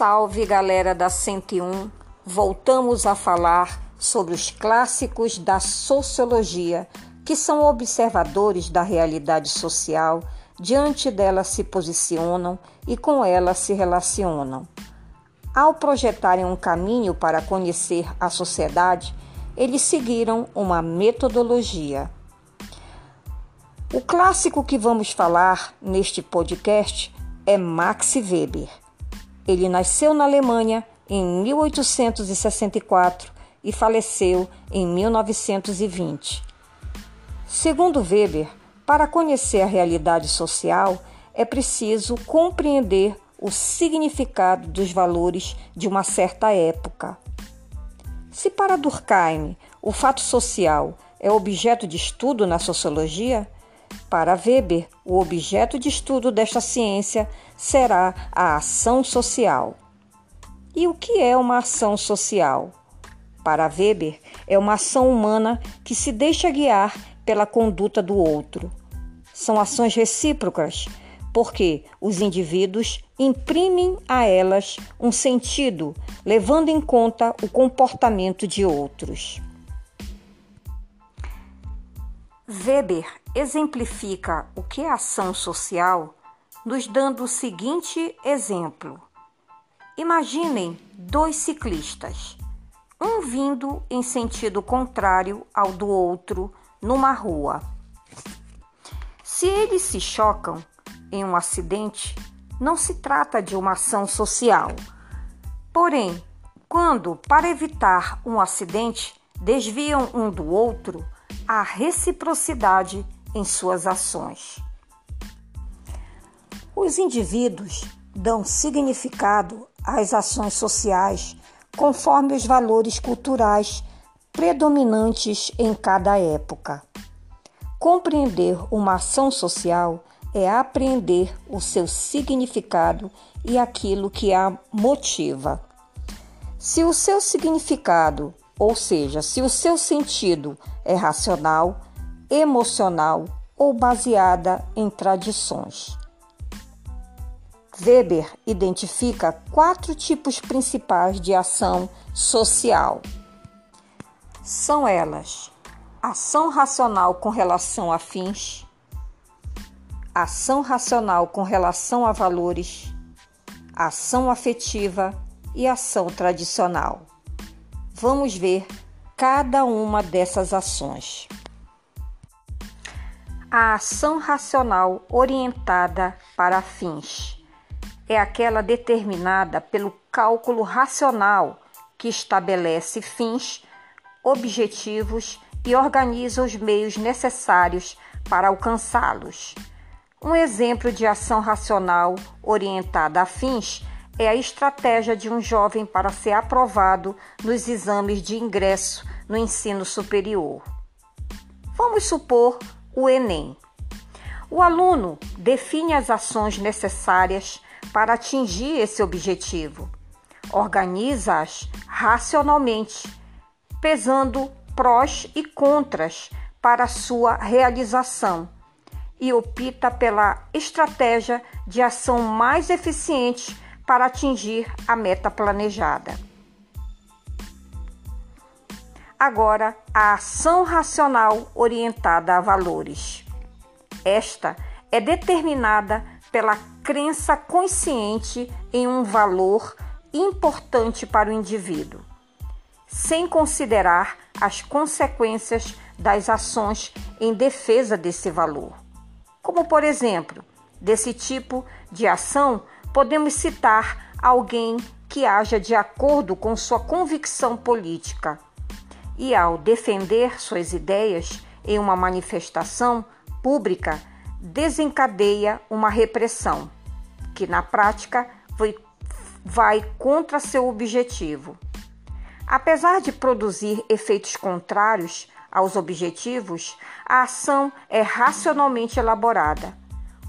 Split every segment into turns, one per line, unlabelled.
Salve galera da 101! Voltamos a falar sobre os clássicos da sociologia, que são observadores da realidade social, diante dela se posicionam e com ela se relacionam. Ao projetarem um caminho para conhecer a sociedade, eles seguiram uma metodologia. O clássico que vamos falar neste podcast é Max Weber. Ele nasceu na Alemanha em 1864 e faleceu em 1920. Segundo Weber, para conhecer a realidade social é preciso compreender o significado dos valores de uma certa época. Se para Durkheim o fato social é objeto de estudo na sociologia, para Weber, o objeto de estudo desta ciência será a ação social. E o que é uma ação social? Para Weber, é uma ação humana que se deixa guiar pela conduta do outro. São ações recíprocas, porque os indivíduos imprimem a elas um sentido, levando em conta o comportamento de outros. Weber exemplifica o que é ação social nos dando o seguinte exemplo. Imaginem dois ciclistas, um vindo em sentido contrário ao do outro numa rua. Se eles se chocam em um acidente, não se trata de uma ação social. Porém, quando, para evitar um acidente, desviam um do outro, a reciprocidade em suas ações. Os indivíduos dão significado às ações sociais conforme os valores culturais predominantes em cada época. Compreender uma ação social é apreender o seu significado e aquilo que a motiva. Se o seu significado ou seja, se o seu sentido é racional, emocional ou baseada em tradições. Weber identifica quatro tipos principais de ação social. São elas: ação racional com relação a fins, ação racional com relação a valores, ação afetiva e ação tradicional. Vamos ver cada uma dessas ações. A ação racional orientada para fins é aquela determinada pelo cálculo racional que estabelece fins, objetivos e organiza os meios necessários para alcançá-los. Um exemplo de ação racional orientada a fins é a estratégia de um jovem para ser aprovado nos exames de ingresso no ensino superior. Vamos supor o Enem. O aluno define as ações necessárias para atingir esse objetivo, organiza-as racionalmente, pesando prós e contras para sua realização e opta pela estratégia de ação mais eficiente para atingir a meta planejada. Agora, a ação racional orientada a valores. Esta é determinada pela crença consciente em um valor importante para o indivíduo, sem considerar as consequências das ações em defesa desse valor. Como, por exemplo, desse tipo de ação podemos citar alguém que haja de acordo com sua convicção política e, ao defender suas ideias em uma manifestação pública, desencadeia uma repressão, que na prática vai contra seu objetivo. Apesar de produzir efeitos contrários aos objetivos, a ação é racionalmente elaborada.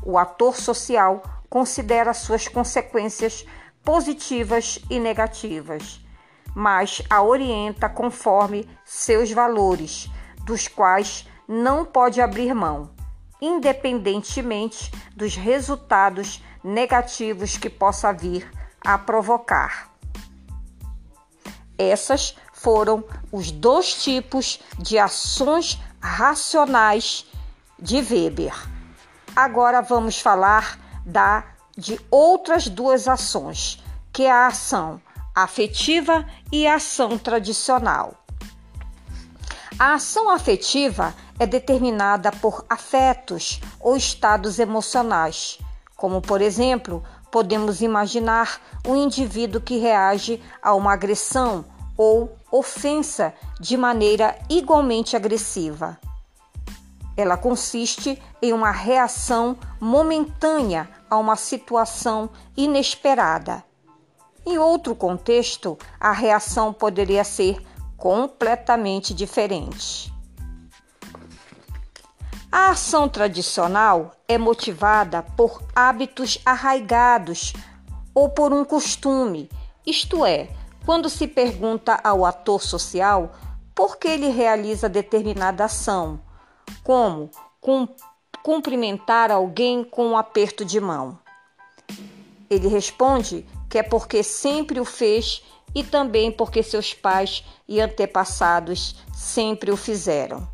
O ator social considera suas consequências positivas e negativas, mas a orienta conforme seus valores, dos quais não pode abrir mão, independentemente dos resultados negativos que possa vir a provocar. Essas foram os dois tipos de ações racionais de Weber. Agora vamos falar da de outras duas ações, que é a ação afetiva e a ação tradicional. A ação afetiva é determinada por afetos ou estados emocionais, como, por exemplo, podemos imaginar um indivíduo que reage a uma agressão ou ofensa de maneira igualmente agressiva. Ela consiste em uma reação momentânea a uma situação inesperada. Em outro contexto, a reação poderia ser completamente diferente. A ação tradicional é motivada por hábitos arraigados ou por um costume, isto é, quando se pergunta ao ator social por que ele realiza determinada ação, como cumprimentar alguém com um aperto de mão. Ele responde que é porque sempre o fez e também porque seus pais e antepassados sempre o fizeram.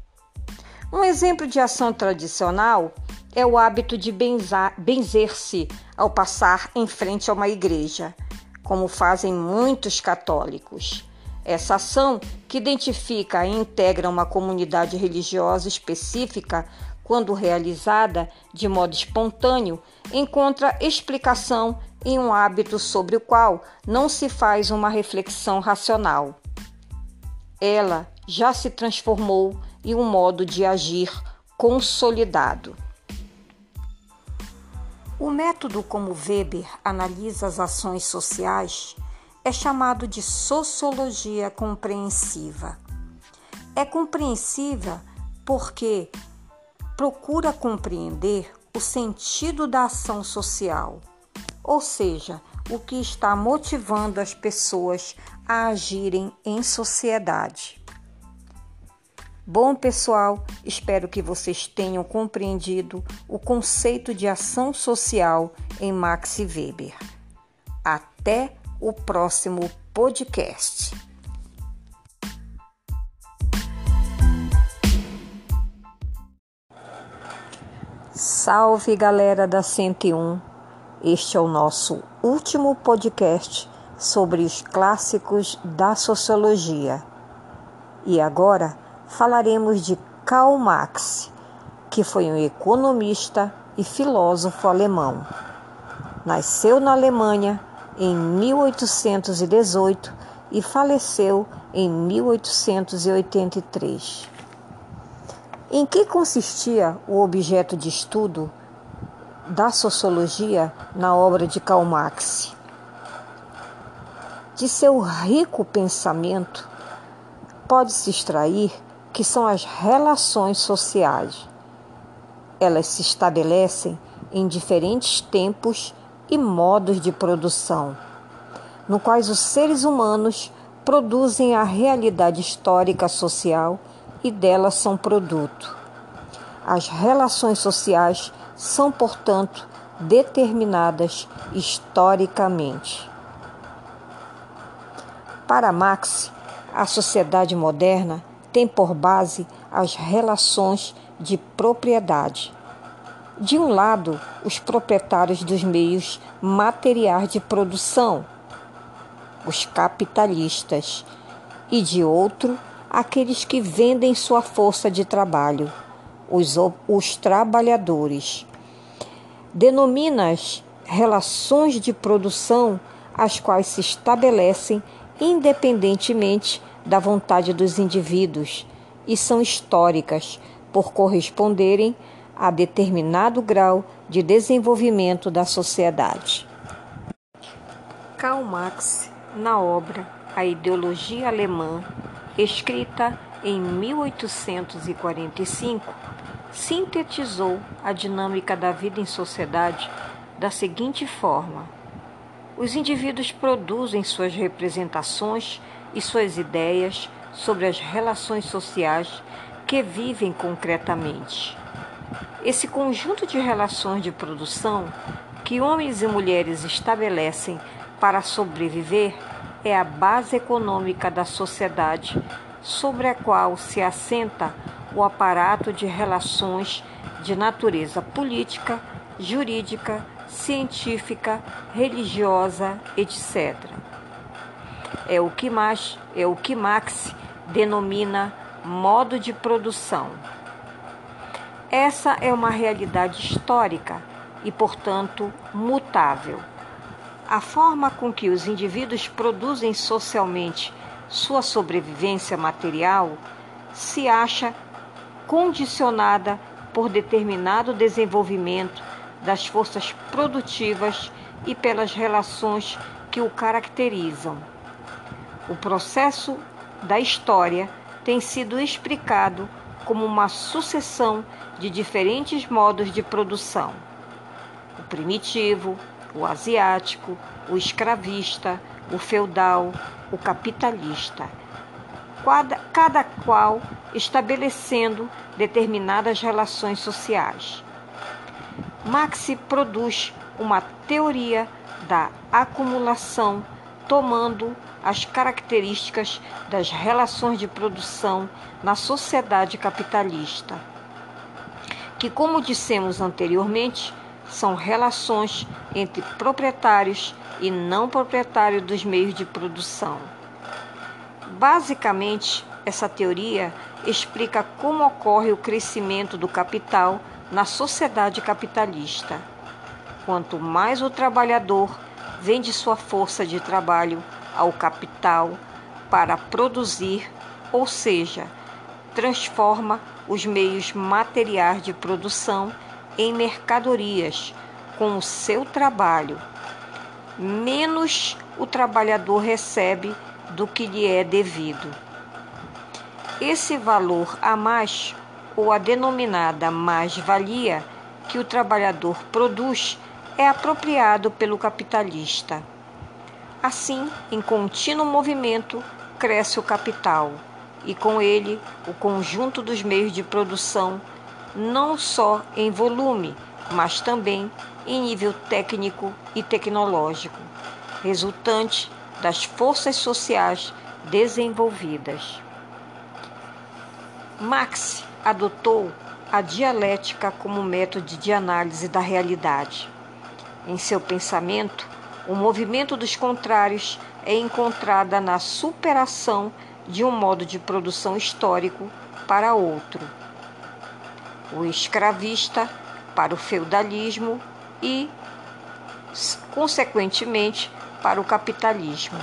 Um exemplo de ação tradicional é o hábito de benzer-se ao passar em frente a uma igreja, como fazem muitos católicos. Essa ação, que identifica e integra uma comunidade religiosa específica, quando realizada de modo espontâneo, encontra explicação em um hábito sobre o qual não se faz uma reflexão racional. Ela já se transformou em um modo de agir consolidado. O método como Weber analisa as ações sociais é chamado de sociologia compreensiva. É compreensiva porque procura compreender o sentido da ação social, ou seja, o que está motivando as pessoas a agirem em sociedade. Bom, pessoal, espero que vocês tenham compreendido o conceito de ação social em Max Weber. Até o próximo podcast. Salve galera da 101! Este é o nosso último podcast sobre os clássicos da sociologia. E agora falaremos de Karl Marx, que foi um economista e filósofo alemão. Nasceu na Alemanha em 1818 e faleceu em 1883. Em que consistia o objeto de estudo da sociologia na obra de Karl Marx? De seu rico pensamento, pode-se extrair que são as relações sociais. Elas se estabelecem em diferentes tempos e modos de produção, no quais os seres humanos produzem a realidade histórica social e dela são produto. As relações sociais são, portanto, determinadas historicamente. Para Marx, a sociedade moderna tem por base as relações de propriedade, de um lado, os proprietários dos meios materiais de produção, os capitalistas, e de outro, aqueles que vendem sua força de trabalho, os, os trabalhadores. Denomina-as relações de produção as quais se estabelecem independentemente da vontade dos indivíduos e são históricas por corresponderem a determinado grau de desenvolvimento da sociedade. Karl Marx, na obra A Ideologia Alemã, escrita em 1845, sintetizou a dinâmica da vida em sociedade da seguinte forma: os indivíduos produzem suas representações e suas ideias sobre as relações sociais que vivem concretamente. Esse conjunto de relações de produção que homens e mulheres estabelecem para sobreviver é a base econômica da sociedade sobre a qual se assenta o aparato de relações de natureza política, jurídica, científica, religiosa, etc. É o que mais é o que Marx denomina modo de produção. Essa é uma realidade histórica e, portanto, mutável. A forma com que os indivíduos produzem socialmente sua sobrevivência material se acha condicionada por determinado desenvolvimento das forças produtivas e pelas relações que o caracterizam. O processo da história tem sido explicado como uma sucessão de diferentes modos de produção: o primitivo, o asiático, o escravista, o feudal, o capitalista, cada, qual estabelecendo determinadas relações sociais. Marx produz uma teoria da acumulação tomando as características das relações de produção na sociedade capitalista, que, como dissemos anteriormente, são relações entre proprietários e não proprietários dos meios de produção. Basicamente, essa teoria explica como ocorre o crescimento do capital na sociedade capitalista. Quanto mais o trabalhador vende sua força de trabalho ao capital para produzir, ou seja, transforma os meios materiais de produção em mercadorias com o seu trabalho. Menos o trabalhador recebe do que lhe é devido. Esse valor a mais, ou a denominada mais-valia, que o trabalhador produz, é apropriado pelo capitalista. Assim, em contínuo movimento, cresce o capital e com ele o conjunto dos meios de produção, não só em volume, mas também em nível técnico e tecnológico, resultante das forças sociais desenvolvidas. Marx adotou a dialética como método de análise da realidade. Em seu pensamento, o movimento dos contrários é encontrada na superação de um modo de produção histórico para outro. O escravista para o feudalismo e, consequentemente, para o capitalismo.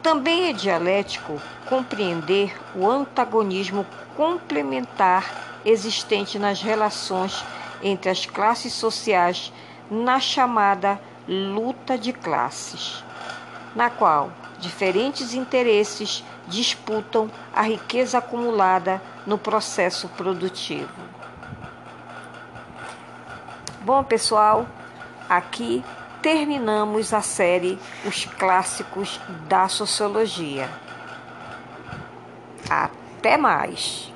Também é dialético compreender o antagonismo complementar existente nas relações entre as classes sociais na chamada luta de classes, na qual diferentes interesses disputam a riqueza acumulada no processo produtivo. Bom, pessoal, aqui terminamos a série Os Clássicos da Sociologia. Até mais!